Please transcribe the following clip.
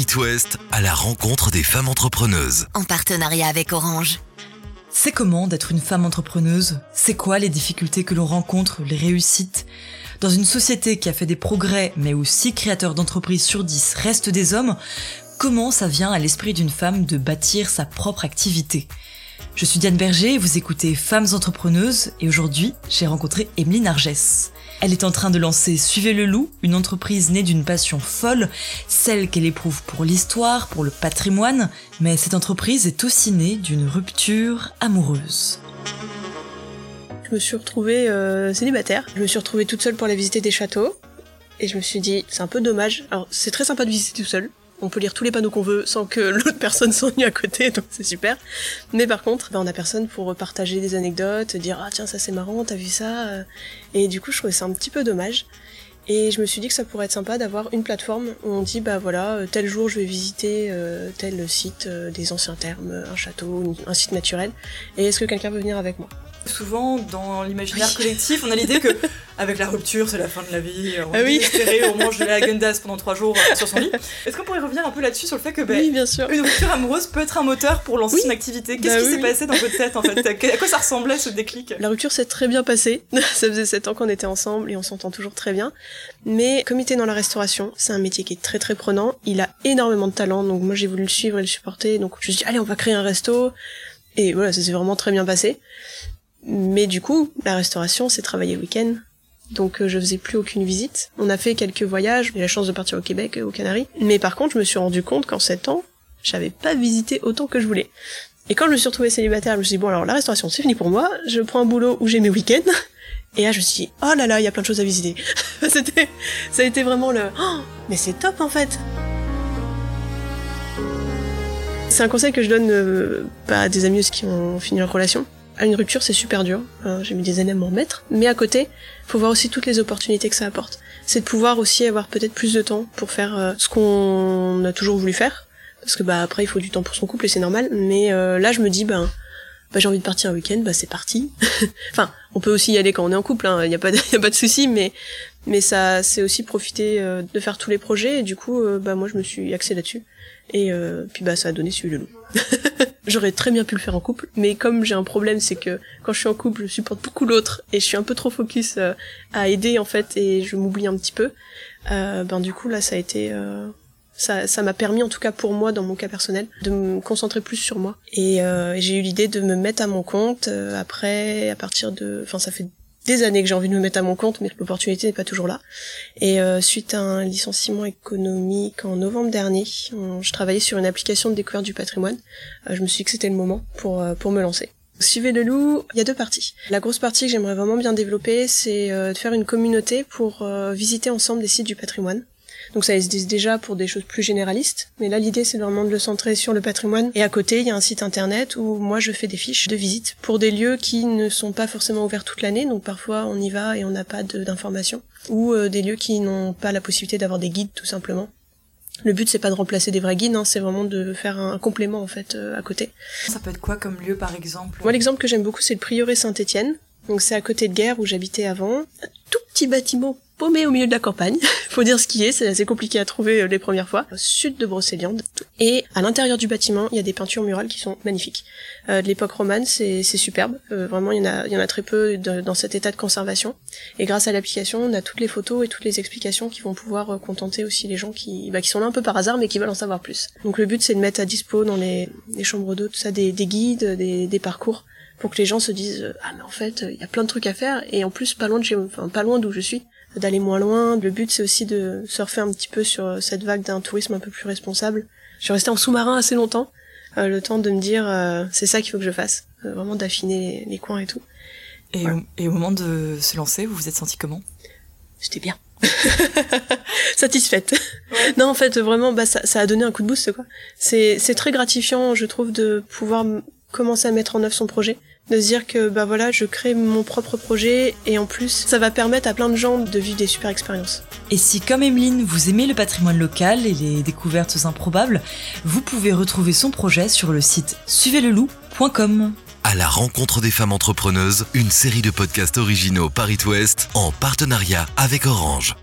It West à la rencontre des femmes entrepreneuses. En partenariat avec Orange. C'est comment d'être une femme entrepreneuse? C'est quoi les difficultés que l'on rencontre, les réussites? Dans une société qui a fait des progrès, mais où 6 créateurs d'entreprises sur 10 restent des hommes, comment ça vient à l'esprit d'une femme de bâtir sa propre activité? Je suis Diane Berger, vous écoutez Femmes entrepreneuses, et aujourd'hui, j'ai rencontré Emeline Argès. Elle est en train de lancer Suivez le loup, une entreprise née d'une passion folle, celle qu'elle éprouve pour l'histoire, pour le patrimoine, mais cette entreprise est aussi née d'une rupture amoureuse. Je me suis retrouvée euh, célibataire. Je me suis retrouvée toute seule pour aller visiter des châteaux. Et je me suis dit, c'est un peu dommage. Alors, c'est très sympa de visiter tout seul on peut lire tous les panneaux qu'on veut sans que l'autre personne s'ennuie à côté, donc c'est super. Mais par contre, ben, on a personne pour partager des anecdotes, dire ah tiens ça c'est marrant, t'as vu ça Et du coup, je trouvais ça un petit peu dommage. Et je me suis dit que ça pourrait être sympa d'avoir une plateforme où on dit bah voilà euh, tel jour je vais visiter euh, tel site, euh, des anciens termes, un château, un site naturel. Et est-ce que quelqu'un veut venir avec moi? Souvent, dans l'imaginaire collectif, on a l'idée que avec la rupture, c'est la fin de la vie. On ah oui. on mange de la Gundas pendant trois jours sur son lit. Est-ce qu'on pourrait revenir un peu là-dessus sur le fait que ben, oui, bien sûr. une rupture amoureuse peut être un moteur pour lancer une activité? Qu'est-ce bah qui s'est passé dans votre tête en fait? À quoi ça ressemblait ce déclic? La rupture s'est très bien passée. ça faisait sept ans qu'on était ensemble et on s'entend toujours très bien. Mais comme il était dans la restauration, c'est un métier qui est très très prenant. Il a énormément de talent, donc moi j'ai voulu le suivre et le supporter. Donc je me suis dit allez on va créer un resto. Et voilà, ça s'est vraiment très bien passé. Mais du coup, la restauration, c'est travailler le week-end. Donc euh, je faisais plus aucune visite. On a fait quelques voyages, j'ai la chance de partir au Québec, euh, aux Canaries. Mais par contre, je me suis rendu compte qu'en 7 ans, j'avais pas visité autant que je voulais. Et quand je me suis retrouvée célibataire, je me suis dit, bon alors la restauration c'est fini pour moi, je prends un boulot où j'ai mes week-ends. Et là je me suis dit, oh là là, il y a plein de choses à visiter. C'était, ça a été vraiment le, oh, mais c'est top en fait. C'est un conseil que je donne euh, à des amis qui ont fini leur relation à une rupture, c'est super dur. Euh, j'ai mis des années à m'en remettre. Mais à côté, faut voir aussi toutes les opportunités que ça apporte. C'est de pouvoir aussi avoir peut-être plus de temps pour faire euh, ce qu'on a toujours voulu faire. Parce que bah après, il faut du temps pour son couple et c'est normal. Mais euh, là, je me dis, ben, bah, j'ai envie de partir un week-end, bah c'est parti. enfin, on peut aussi y aller quand on est en couple, il hein, n'y a pas de, y souci, mais ça, c'est aussi profiter de faire tous les projets. Et du coup, bah moi, je me suis axée là-dessus. Et puis bah ça a donné celui le loup. J'aurais très bien pu le faire en couple, mais comme j'ai un problème, c'est que quand je suis en couple, je supporte beaucoup l'autre et je suis un peu trop focus euh, à aider en fait et je m'oublie un petit peu. Euh, ben du coup là, ça a été euh, ça, ça m'a permis en tout cas pour moi dans mon cas personnel de me concentrer plus sur moi et j'ai eu l'idée de me mettre à mon compte après à partir de enfin ça fait des années que j'ai envie de me mettre à mon compte, mais l'opportunité n'est pas toujours là. Et euh, suite à un licenciement économique en novembre dernier, je travaillais sur une application de découverte du patrimoine. Euh, je me suis dit que c'était le moment pour, euh, pour me lancer. Suivez le loup, il y a deux parties. La grosse partie que j'aimerais vraiment bien développer, c'est de faire une communauté pour visiter ensemble des sites du patrimoine. Donc ça existe déjà pour des choses plus généralistes, mais là l'idée c'est vraiment de le centrer sur le patrimoine. Et à côté, il y a un site internet où moi je fais des fiches de visite pour des lieux qui ne sont pas forcément ouverts toute l'année, donc parfois on y va et on n'a pas d'informations, ou euh, des lieux qui n'ont pas la possibilité d'avoir des guides tout simplement. Le but c'est pas de remplacer des vrais guides, hein, c'est vraiment de faire un complément en fait euh, à côté. Ça peut être quoi comme lieu par exemple? Moi l'exemple que j'aime beaucoup c'est le prieuré Saint-Étienne. Donc c'est à côté de Guerre où j'habitais avant. Un tout petit bâtiment paumé au milieu de la campagne. Faut dire ce qui est, c'est assez compliqué à trouver euh, les premières fois. Au sud de Brocéliande. Et à l'intérieur du bâtiment, il y a des peintures murales qui sont magnifiques. Euh, de l'époque romane, c'est superbe. Euh, vraiment, il y en a, y en a très peu dans cet état de conservation. Et grâce à l'application, on a toutes les photos et toutes les explications qui vont pouvoir contenter aussi les gens qui, bah, qui sont là un peu par hasard, mais qui veulent en savoir plus. Donc le but, c'est de mettre à dispo dans les, les chambres d'eau, tout ça, des, des guides, des, des parcours pour que les gens se disent ah mais en fait il y a plein de trucs à faire et en plus pas loin de chez enfin pas loin d'où je suis d'aller moins loin. Le but, c'est aussi de surfer un petit peu sur cette vague d'un tourisme un peu plus responsable. Je suis restée en sous-marin assez longtemps, euh, le temps de me dire euh, c'est ça qu'il faut que je fasse, euh, vraiment d'affiner les, coins et tout. Et, au, moment de se lancer, vous vous êtes senti comment? J'étais bien. satisfaite. Non, en fait, vraiment, bah, ça, ça, a donné un coup de boost, quoi. C'est, c'est très gratifiant, je trouve, de pouvoir commencer à mettre en œuvre son projet de se dire que bah voilà, je crée mon propre projet et en plus, ça va permettre à plein de gens de vivre des super expériences. Et si comme Emeline, vous aimez le patrimoine local et les découvertes improbables, vous pouvez retrouver son projet sur le site suivez-le-loup.com. À la rencontre des femmes entrepreneuses, une série de podcasts originaux Paris Ouest en partenariat avec Orange.